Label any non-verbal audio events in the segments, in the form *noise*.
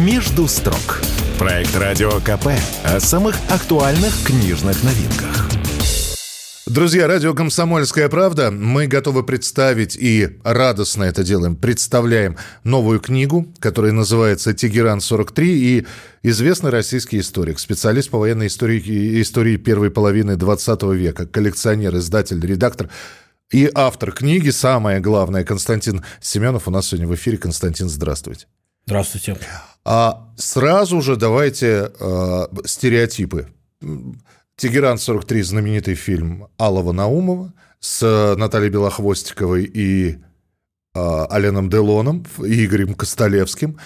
«Между строк». Проект «Радио КП» о самых актуальных книжных новинках. Друзья, радио «Комсомольская правда». Мы готовы представить и радостно это делаем. Представляем новую книгу, которая называется «Тегеран-43». И известный российский историк, специалист по военной истории, истории первой половины 20 века, коллекционер, издатель, редактор и автор книги, самое главное, Константин Семенов у нас сегодня в эфире. Константин, здравствуйте. Здравствуйте. А сразу же давайте э, стереотипы. «Тегеран-43» – знаменитый фильм Алова Наумова с Натальей Белохвостиковой и э, Аленом Делоном Игорем Костолевским.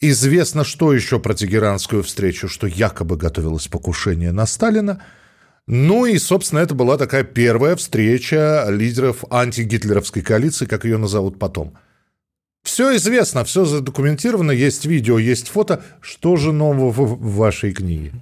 Известно, что еще про Тегеранскую встречу, что якобы готовилось покушение на Сталина. Ну и, собственно, это была такая первая встреча лидеров антигитлеровской коалиции, как ее назовут потом – все известно, все задокументировано, есть видео, есть фото. Что же нового в вашей книге?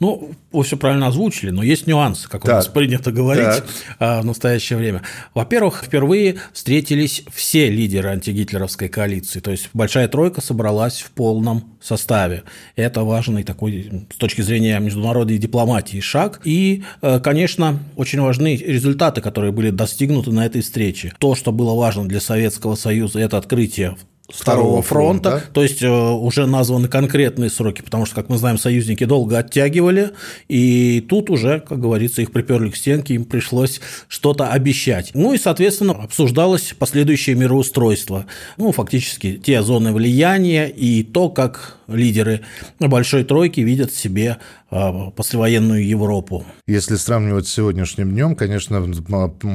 Ну, вы все правильно озвучили, но есть нюансы, как так. у нас принято говорить так. А, в настоящее время. Во-первых, впервые встретились все лидеры антигитлеровской коалиции, то есть большая тройка собралась в полном составе. Это важный такой с точки зрения международной дипломатии шаг. И, э, конечно, очень важны результаты, которые были достигнуты на этой встрече. То, что было важно для Советского Союза, это открытие второго фронта, фронта. то есть э, уже названы конкретные сроки, потому что, как мы знаем, союзники долго оттягивали, и тут уже, как говорится, их приперли к стенке, им пришлось что-то обещать. Ну и, соответственно, обсуждалось последующее мироустройство, ну, фактически те зоны влияния и то, как лидеры Большой Тройки видят себе а, послевоенную Европу. Если сравнивать с сегодняшним днем, конечно,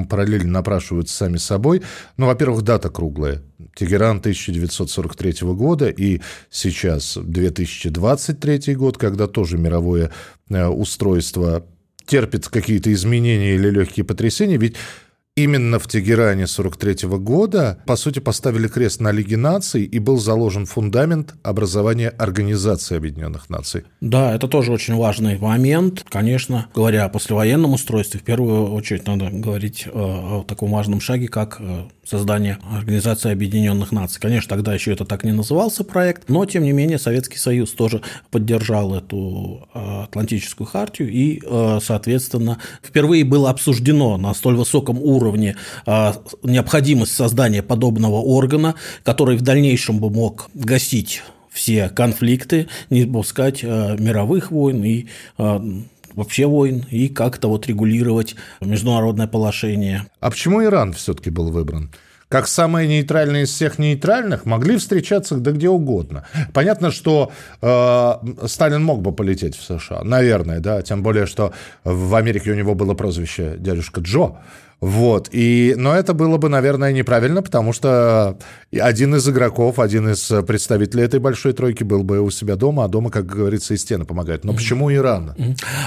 параллели напрашиваются сами собой. Ну, во-первых, дата круглая. Тегеран 1943 года и сейчас 2023 год, когда тоже мировое э, устройство терпит какие-то изменения или легкие потрясения. Ведь Именно в Тегеране 43 года, по сути, поставили крест на Лиге наций и был заложен фундамент образования Организации Объединенных Наций. Да, это тоже очень важный момент. Конечно, говоря о послевоенном устройстве, в первую очередь надо говорить э, о таком важном шаге, как э, создание Организации Объединенных Наций. Конечно, тогда еще это так не назывался проект, но, тем не менее, Советский Союз тоже поддержал эту э, Атлантическую хартию и, соответственно, впервые было обсуждено на столь высоком уровне уровне а, необходимость создания подобного органа, который в дальнейшем бы мог гасить все конфликты, не допускать а, мировых войн и а, вообще войн и как-то вот регулировать международное положение. А почему Иран все-таки был выбран? Как самые нейтральные из всех нейтральных, могли встречаться да где угодно. Понятно, что э, Сталин мог бы полететь в США, наверное, да, тем более, что в Америке у него было прозвище дядюшка Джо. Вот. И, но это было бы, наверное, неправильно, потому что один из игроков, один из представителей этой большой тройки был бы у себя дома, а дома, как говорится, и стены помогают. Но почему Иран?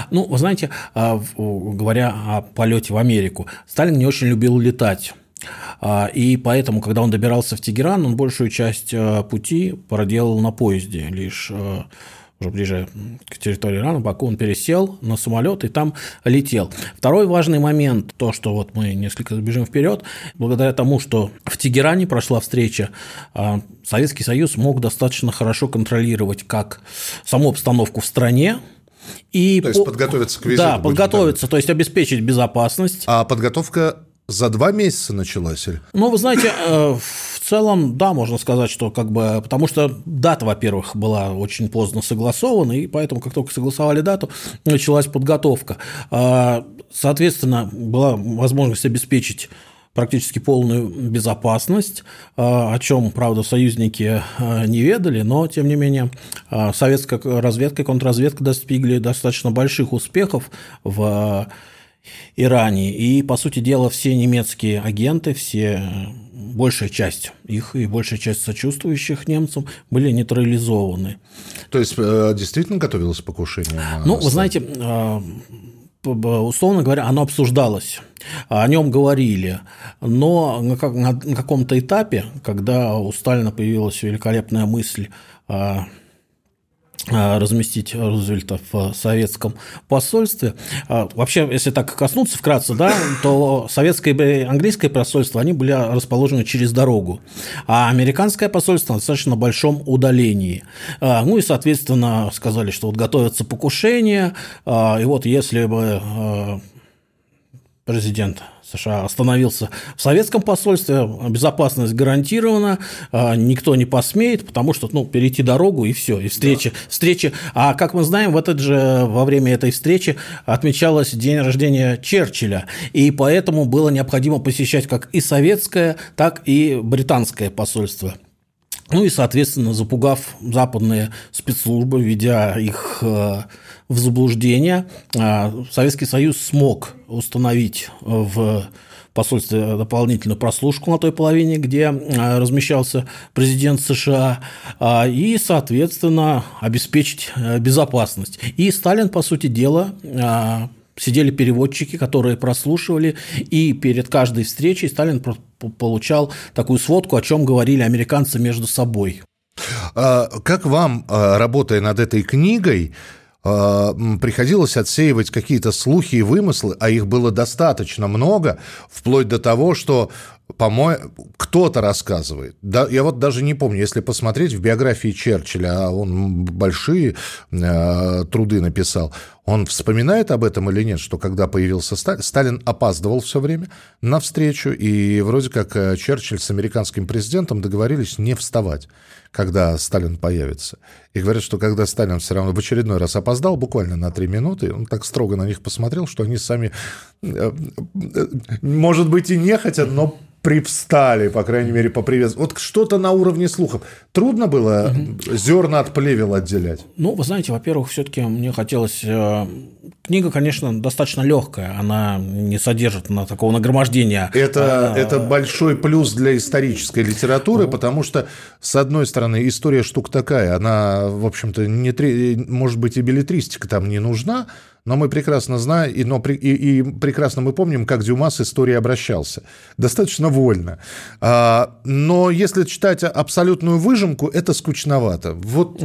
Ну, вы знаете, а, говоря о полете в Америку, Сталин не очень любил летать. А, и поэтому, когда он добирался в Тегеран, он большую часть а, пути проделал на поезде. Лишь уже ближе к территории Ирана, Баку, он пересел на самолет и там летел. Второй важный момент, то, что вот мы несколько забежим вперед, благодаря тому, что в Тегеране прошла встреча, а, Советский Союз мог достаточно хорошо контролировать как саму обстановку в стране, и то есть подготовиться к визиту. Да, подготовиться, то есть обеспечить безопасность. А подготовка за два месяца началась? Ну, вы знаете, э, в целом, да, можно сказать, что как бы, потому что дата, во-первых, была очень поздно согласована, и поэтому, как только согласовали дату, началась подготовка. А, соответственно, была возможность обеспечить практически полную безопасность, а, о чем, правда, союзники а, не ведали, но, тем не менее, советская разведка и контрразведка достигли достаточно больших успехов в Иране. И, по сути дела, все немецкие агенты, все большая часть их и большая часть сочувствующих немцам были нейтрализованы. То есть э, действительно готовилось покушение? Ну, вы знаете, э, условно говоря, оно обсуждалось, о нем говорили, но на каком-то этапе, когда у Сталина появилась великолепная мысль разместить Рузвельта в советском посольстве. А, вообще, если так коснуться вкратце, да, то советское и английское посольство, они были расположены через дорогу, а американское посольство на достаточно большом удалении. А, ну и, соответственно, сказали, что вот готовятся покушения, и вот если бы президент США остановился в советском посольстве, безопасность гарантирована, а, никто не посмеет, потому что, ну, перейти дорогу и все, и встреча, да. встреча. А как мы знаем, в этот же, во время этой встречи отмечалось день рождения Черчилля, и поэтому было необходимо посещать как и советское, так и британское посольство. Ну и, соответственно, запугав западные спецслужбы, ведя их э, в заблуждение, э, Советский Союз смог установить в посольстве дополнительную прослушку на той половине, где э, размещался президент США, и, соответственно, обеспечить безопасность. И Сталин, по сути дела, сидели переводчики, которые прослушивали, и перед каждой встречей Сталин получал такую сводку, о чем говорили американцы между собой. А, как вам, а, работая над этой книгой, а, приходилось отсеивать какие-то слухи и вымыслы, а их было достаточно много, вплоть до того, что по-моему, кто-то рассказывает. Да, я вот даже не помню, если посмотреть в биографии Черчилля, а он большие э, труды написал, он вспоминает об этом или нет, что когда появился Сталин, Сталин опаздывал все время на встречу, и вроде как э, Черчилль с американским президентом договорились не вставать когда Сталин появится. И говорят, что когда Сталин все равно в очередной раз опоздал, буквально на три минуты, он так строго на них посмотрел, что они сами, э, э, может быть, и не хотят, но привстали, по крайней мере, поприветствовать. Вот что-то на уровне слухов. Трудно было угу. зерна от плевел отделять? Ну, вы знаете, во-первых, все-таки мне хотелось... Э, книга, конечно, достаточно легкая, она не содержит на такого нагромождения. Это, а, это большой плюс для исторической литературы, ну, потому что, с одной стороны, история штука такая, она, в общем-то, не, может быть, и билетристика там не нужна, но мы прекрасно знаем, и, но, и, и прекрасно мы помним, как Дюма с историей обращался. Достаточно вольно. А, но если читать абсолютную выжимку, это скучновато. Вот.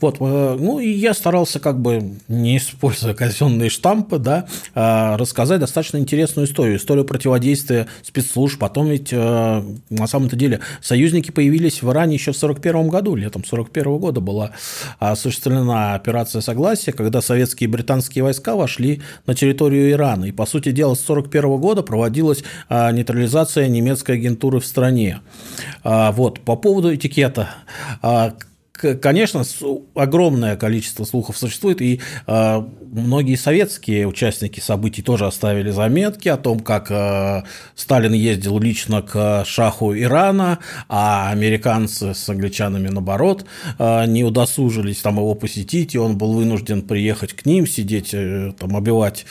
Вот э, ну, и я старался, как бы, не используя казенные штампы, да, а, рассказать достаточно интересную историю. Историю противодействия спецслужб. Потом ведь, э, на самом-то деле, союзники появились в Иране еще в 1941 году. Летом 1941 года была осуществлена операция согласия, когда советские и британские американские войска вошли на территорию Ирана. И, по сути дела, с 1941 года проводилась а, нейтрализация немецкой агентуры в стране. А, вот, по поводу этикета. А, конечно, огромное количество слухов существует, и э, многие советские участники событий тоже оставили заметки о том, как э, Сталин ездил лично к шаху Ирана, а американцы с англичанами, наоборот, э, не удосужились там его посетить, и он был вынужден приехать к ним, сидеть, э, там, обивать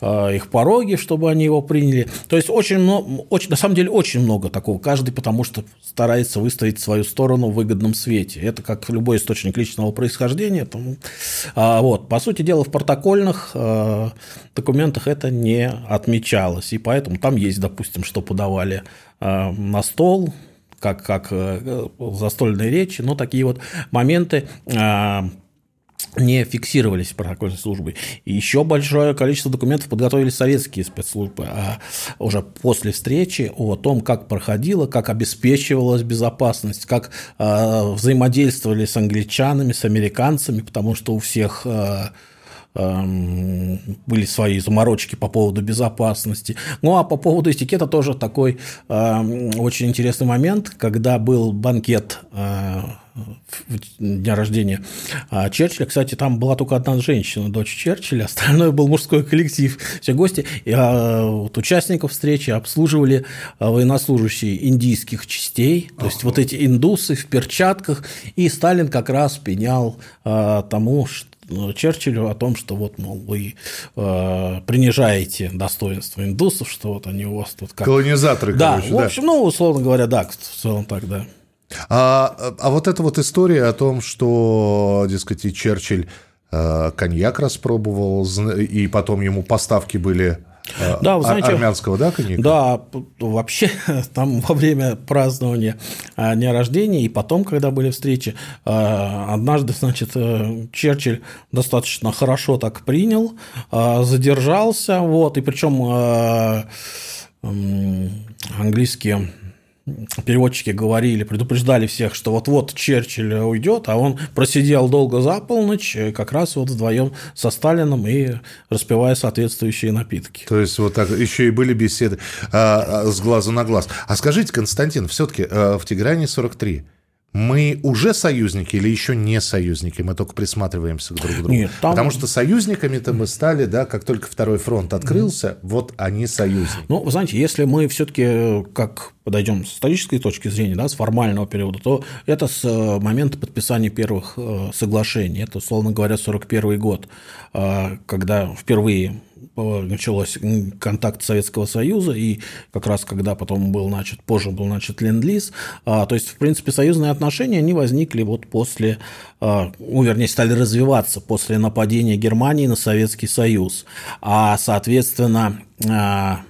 их пороги, чтобы они его приняли. То есть, очень много, очень, на самом деле, очень много такого. Каждый потому что старается выставить свою сторону в выгодном свете. Это как любой источник личного происхождения. Там, а, вот, по сути дела, в протокольных а, документах это не отмечалось, и поэтому там есть, допустим, что подавали а, на стол, как, как э, застольные речи, но такие вот моменты не фиксировались протокольной службой. И еще большое количество документов подготовили советские спецслужбы а уже после встречи о том, как проходило, как обеспечивалась безопасность, как э, взаимодействовали с англичанами, с американцами, потому что у всех э, были свои заморочки по поводу безопасности. Ну а по поводу этикета тоже такой э, очень интересный момент, когда был банкет э, дня рождения а Черчилля. Кстати, там была только одна женщина, дочь Черчилля, *laughs* остальное был мужской коллектив. Все гости, и, а, вот, участников встречи обслуживали а, военнослужащие индийских частей, то есть вот эти индусы в перчатках, и Сталин как раз пенял а, тому, что ну, Черчиллю о том, что вот, мол, вы э, принижаете достоинство индусов, что вот они у вас тут как... Колонизаторы, да, короче, в общем, да. ну, условно говоря, да, в целом так, да. А, а вот эта вот история о том, что, дескать, и Черчилль э, коньяк распробовал, и потом ему поставки были да, вы знаете, армянского, да, коньяка? Да, вообще *laughs* там во время празднования дня рождения и потом, когда были встречи, однажды, значит, Черчилль достаточно хорошо так принял, задержался, вот, и причем английские переводчики говорили, предупреждали всех, что вот-вот Черчилль уйдет, а он просидел долго за полночь, как раз вот вдвоем со Сталином и распивая соответствующие напитки. То есть вот так еще и были беседы а, а с глаза на глаз. А скажите, Константин, все-таки а, в Тегеране 43 мы уже союзники или еще не союзники? Мы только присматриваемся друг к другу. Нет, там... Потому что союзниками-то мы стали, да, как только второй фронт открылся, mm. вот они союзники. Ну, вы знаете, если мы все-таки как подойдем с исторической точки зрения, да, с формального периода, то это с э, момента подписания первых э, соглашений. Это, условно говоря, 41 год, э, когда впервые началось контакт Советского Союза, и как раз когда потом был начат, позже был начат Ленд-Лиз, а, то есть, в принципе, союзные отношения, они возникли вот после, а, ну, вернее, стали развиваться после нападения Германии на Советский Союз, а, соответственно, а,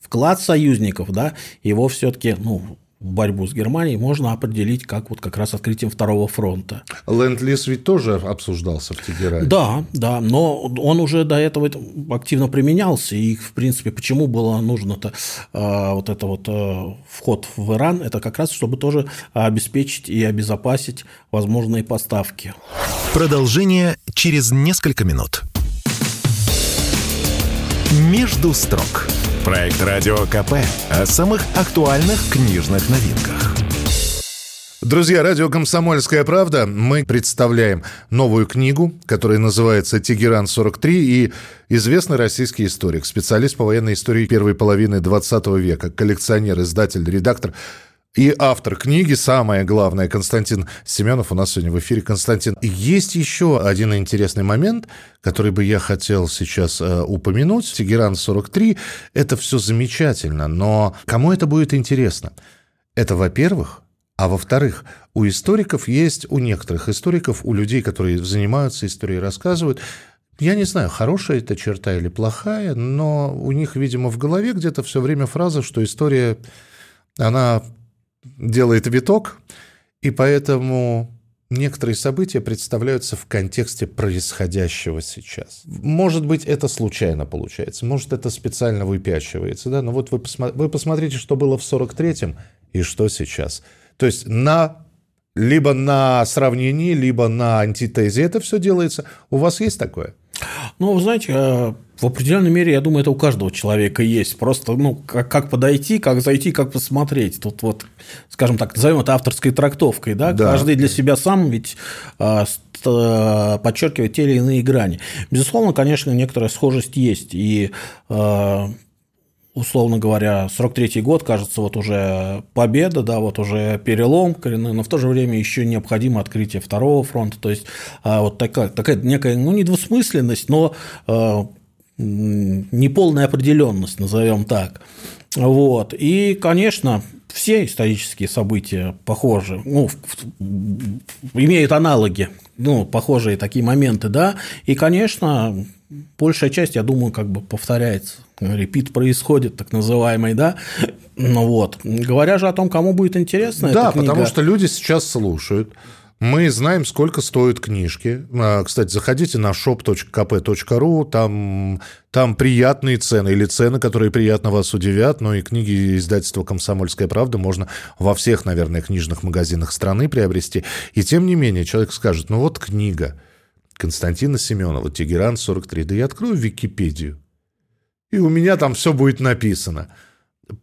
вклад союзников, да, его все-таки, ну, борьбу с Германией можно определить как вот как раз открытием второго фронта. Ленд-лиз ведь тоже обсуждался в Тегеране. Да, да, но он уже до этого активно применялся, и, в принципе, почему было нужно-то э, вот это вот э, вход в Иран, это как раз, чтобы тоже обеспечить и обезопасить возможные поставки. Продолжение через несколько минут. Между строк. Проект «Радио КП» о самых актуальных книжных новинках. Друзья, радио «Комсомольская правда». Мы представляем новую книгу, которая называется «Тегеран-43» и известный российский историк, специалист по военной истории первой половины 20 века, коллекционер, издатель, редактор и автор книги, самое главное, Константин Семенов у нас сегодня в эфире. Константин, есть еще один интересный момент, который бы я хотел сейчас э, упомянуть. Тегеран-43 – это все замечательно, но кому это будет интересно? Это, во-первых, а во-вторых, у историков есть, у некоторых историков, у людей, которые занимаются историей, рассказывают, я не знаю, хорошая это черта или плохая, но у них, видимо, в голове где-то все время фраза, что история, она делает виток, и поэтому некоторые события представляются в контексте происходящего сейчас. Может быть, это случайно получается, может, это специально выпячивается, да, но вот вы, посма- вы посмотрите, что было в 43-м и что сейчас. То есть на либо на сравнении, либо на антитезе это все делается. У вас есть такое? Ну, вы знаете, э, в определенной мере, я думаю, это у каждого человека есть. Просто, ну, как, как подойти, как зайти, как посмотреть. Тут вот, скажем так, назовем это авторской трактовкой, да? да. Каждый для себя сам ведь а, а, подчеркивает те или иные грани. Безусловно, конечно, некоторая схожесть есть. И а, условно говоря, 43-й год, кажется, вот уже победа, да, вот уже перелом но в то же время еще необходимо открытие второго фронта, то есть а, вот такая, такая некая, ну, не двусмысленность, но а, неполная определенность, назовем так. Вот. И, конечно, все исторические события похожи, ну, имеют аналоги, ну, похожие такие моменты, да, и, конечно, большая часть, я думаю, как бы повторяется. Репит происходит, так называемый, да. Ну вот. Говоря же о том, кому будет интересно Да, эта книга... потому что люди сейчас слушают. Мы знаем, сколько стоят книжки. А, кстати, заходите на shop.kp.ru, там, там приятные цены или цены, которые приятно вас удивят. Ну и книги издательства «Комсомольская правда» можно во всех, наверное, книжных магазинах страны приобрести. И тем не менее, человек скажет, ну вот книга – Константина Семенова, Тегеран 43. Да я открою Википедию, и у меня там все будет написано.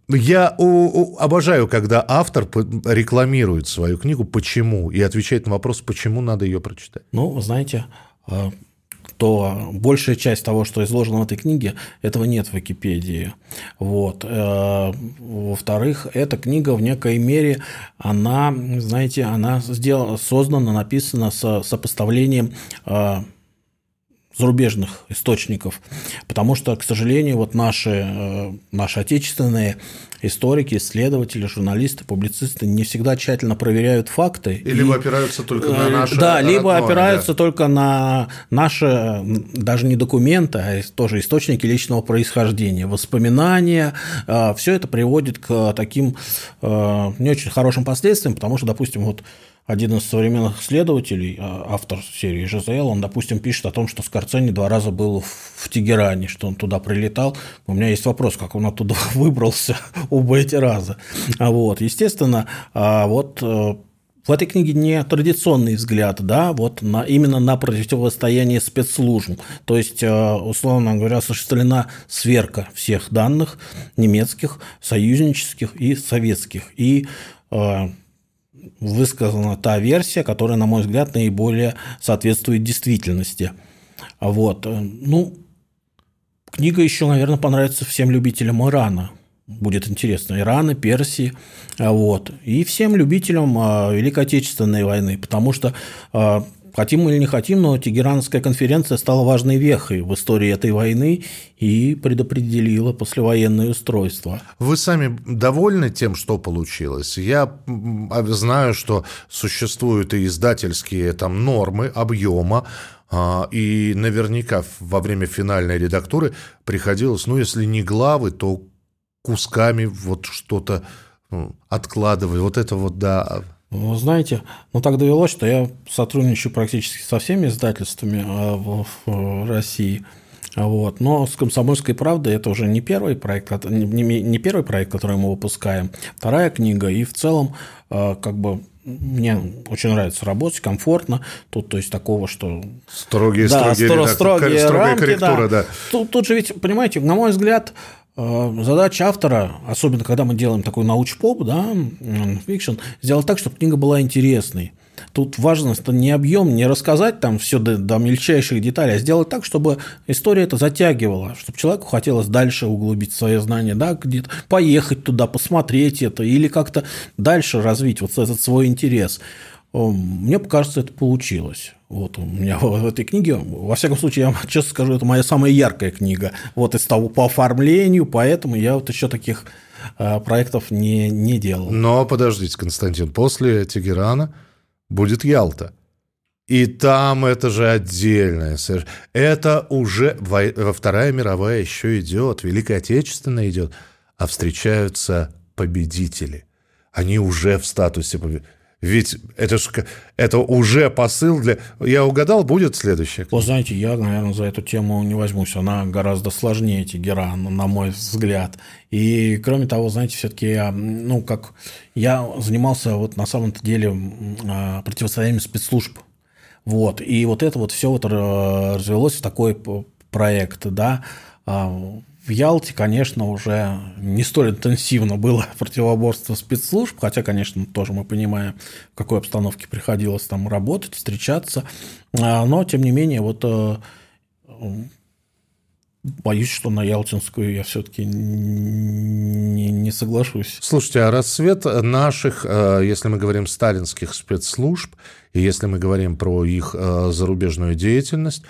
Я у, у, обожаю, когда автор рекламирует свою книгу «Почему?» и отвечает на вопрос, почему надо ее прочитать. Ну, знаете, а, то большая часть того, что изложено в этой книге, этого нет в Википедии. Вот. Э, во-вторых, эта книга в некой мере, она, знаете, она сделана, создана, написана с сопоставлением э, зарубежных источников, потому что, к сожалению, вот наши, наши отечественные историки, исследователи, журналисты, публицисты не всегда тщательно проверяют факты. И, и либо опираются только на наши. Да, либо опираются да. только на наши, даже не документы, а тоже источники личного происхождения, воспоминания. Все это приводит к таким не очень хорошим последствиям, потому что, допустим, вот один из современных исследователей, а, автор серии ЖЗЛ, он, допустим, пишет о том, что Скорцени два раза был в Тегеране, что он туда прилетал. У меня есть вопрос, как он оттуда *laughs* выбрался *laughs* оба эти раза. А вот, естественно, а вот э, в этой книге не традиционный взгляд, да, вот на, именно на противостояние спецслужб. То есть, э, условно говоря, осуществлена сверка всех данных немецких, союзнических и советских. И э, высказана та версия, которая, на мой взгляд, наиболее соответствует действительности. Вот. Ну, книга еще, наверное, понравится всем любителям Ирана. Будет интересно. Ирана, Персии. Вот. И всем любителям а, Великой Отечественной войны. Потому что а, Хотим или не хотим, но Тегеранская конференция стала важной вехой в истории этой войны и предопределила послевоенное устройство. Вы сами довольны тем, что получилось? Я а, знаю, что существуют и издательские там нормы объема, а, и наверняка во время финальной редактуры приходилось, ну, если не главы, то кусками вот что-то откладывать. Вот это вот, да, вы знаете, ну так довелось, что я сотрудничаю практически со всеми издательствами а, в России. Вот. Но с «Комсомольской правдой» это уже не первый проект, не, первый проект, который мы выпускаем, вторая книга, и в целом а, как бы мне очень нравится работать, комфортно. Тут, то есть, такого, что... Строгие, да, строгие, строгие, строгие рамки, корректура, да. да. Тут, тут же ведь, понимаете, на мой взгляд, Э, задача автора, особенно когда мы делаем такой науч-поп, да, фикшн, сделать так, чтобы книга была интересной. Тут важно не объем, не рассказать там все до, до мельчайших деталей, а сделать так, чтобы история это затягивала, чтобы человеку хотелось дальше углубить свои знания, да, где-то поехать туда, посмотреть это или как-то дальше развить вот этот свой интерес. Мне кажется, это получилось. Вот у меня в этой книге, во всяком случае, я *laughs* честно скажу, это моя самая яркая книга. Вот из того по оформлению, поэтому я вот еще таких э, проектов не, не делал. Но подождите, Константин, после Тегерана будет Ялта. И там это же отдельное. Это уже во Вторая мировая еще идет, Великая Отечественная идет, а встречаются победители. Они уже в статусе победителей ведь это, ж, это уже посыл для... Я угадал, будет следующее? Вы знаете, я, наверное, за эту тему не возьмусь. Она гораздо сложнее Тегеран, на мой взгляд. И, кроме того, знаете, все-таки я, ну, как... Я занимался вот на самом-то деле а, противостоянием спецслужб. Вот. И вот это вот все вот развелось в такой проект, да, а, в Ялте, конечно, уже не столь интенсивно было *laughs* противоборство спецслужб, хотя, конечно, тоже мы понимаем, в какой обстановке приходилось там работать, встречаться, а, но, тем не менее, вот э, боюсь, что на Ялтинскую я все-таки не, не соглашусь. Слушайте, а рассвет наших, э, если мы говорим сталинских спецслужб, и если мы говорим про их э, зарубежную деятельность,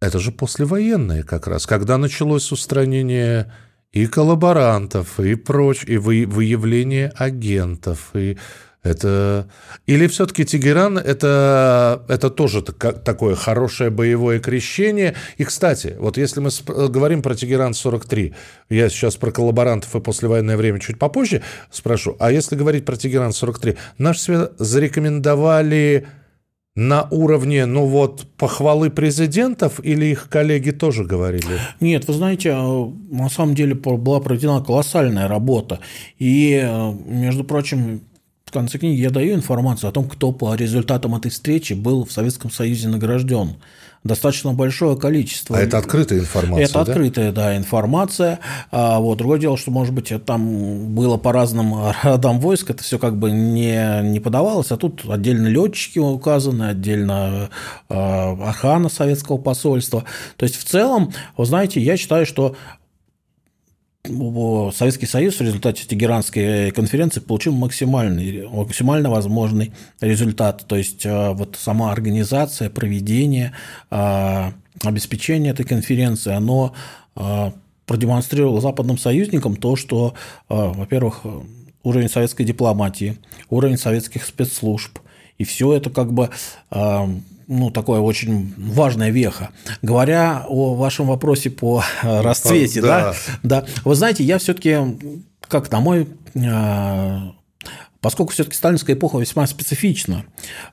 это же послевоенное как раз, когда началось устранение и коллаборантов, и проч, и выявление агентов, и это... Или все-таки Тегеран это, это тоже такое хорошее боевое крещение. И, кстати, вот если мы говорим про Тегеран-43, я сейчас про коллаборантов и послевоенное время чуть попозже спрошу, а если говорить про Тегеран-43, наш свет зарекомендовали на уровне, ну вот, похвалы президентов или их коллеги тоже говорили? Нет, вы знаете, э, на самом деле была проведена колоссальная работа. И, э, между прочим, в конце книги я даю информацию о том, кто по результатам этой встречи был в Советском Союзе награжден достаточно большое количество. А это открытая информация? Это да? открытая, да, информация. А вот другое дело, что, может быть, там было по разным *laughs* родам войск, это все как бы не, не подавалось, а тут отдельно летчики указаны, отдельно а, охрана советского посольства. То есть, в целом, вы знаете, я считаю, что Советский Союз в результате Тегеранской конференции получил максимальный, максимально возможный результат. То есть, э, вот сама организация, проведение, э, обеспечение этой конференции, оно продемонстрировало западным союзникам то, что, во-первых, уровень советской дипломатии, уровень советских спецслужб, и все это как бы ну, такое очень важная веха. Говоря о вашем вопросе по расцвете, да, да, да вы знаете, я все-таки, как на мой Поскольку все-таки сталинская эпоха весьма специфична,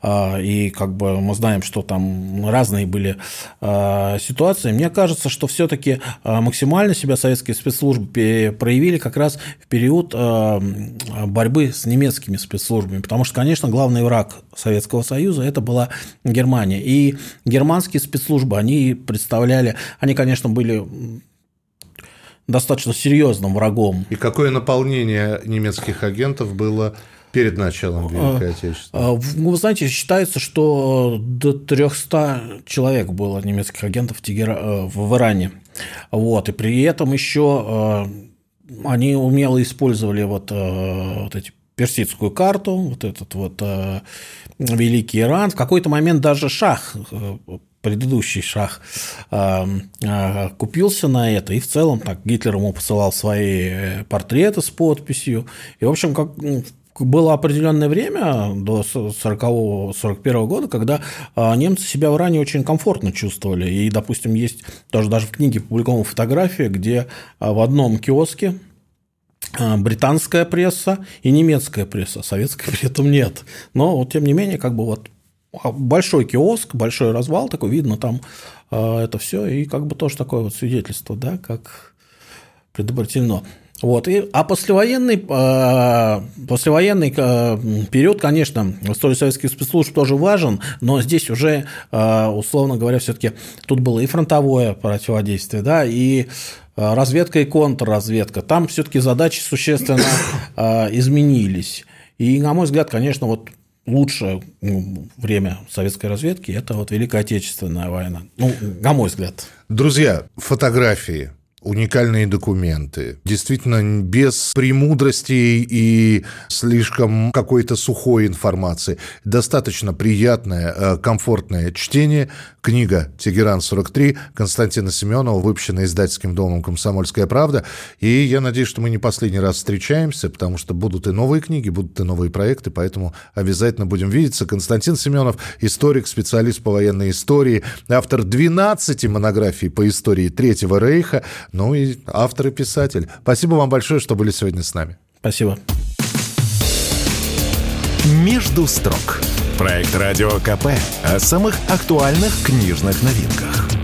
а, и как бы мы знаем, что там разные были а, ситуации, мне кажется, что все-таки а, максимально себя советские спецслужбы проявили как раз в период борьбы с немецкими спецслужбами, потому что, конечно, главный враг Советского Союза это была Германия. И германские спецслужбы, они представляли, они, конечно, были достаточно серьезным врагом. И какое наполнение немецких агентов было Перед началом Великой Отечественной. А, вы знаете, считается, что до 300 человек было немецких агентов в, Тегера... Э, в Иране. Вот. И при этом еще э, они умело использовали вот, э, вот эти персидскую карту, вот этот вот Великий Иран. В какой-то момент даже шах предыдущий шах купился на это, и в целом так Гитлер ему посылал свои портреты с подписью, и, в общем, как ну, было определенное время, до 40-41 года, когда а, немцы себя в Иране очень комфортно чувствовали. И, допустим, есть тоже даже в книге публикована фотография, где в одном киоске британская пресса и немецкая пресса, советской *laughs* при этом нет. Но, вот, тем не менее, как бы вот большой киоск, большой развал, такой видно там это все, и как бы тоже такое вот свидетельство, да, как предопределено. Вот. И, а послевоенный, э, послевоенный э, период, конечно, в истории советских спецслужб тоже важен, но здесь уже, э, условно говоря, все-таки тут было и фронтовое противодействие, да, и разведка и контрразведка. Там все-таки задачи существенно изменились. И, на мой взгляд, конечно, вот лучшее ну, время советской разведки – это вот Великая Отечественная война. Ну, на мой взгляд. Друзья, фотографии – уникальные документы. Действительно, без премудростей и слишком какой-то сухой информации. Достаточно приятное, э, комфортное чтение. Книга «Тегеран-43» Константина Семенова, выпущенная издательским домом «Комсомольская правда». И я надеюсь, что мы не последний раз встречаемся, потому что будут и новые книги, будут и новые проекты, поэтому обязательно будем видеться. Константин Семенов, историк, специалист по военной истории, автор 12 монографий по истории Третьего Рейха, ну и автор и писатель. Спасибо вам большое, что были сегодня с нами. Спасибо. «Между строк» – проект Радио КП о самых актуальных книжных новинках.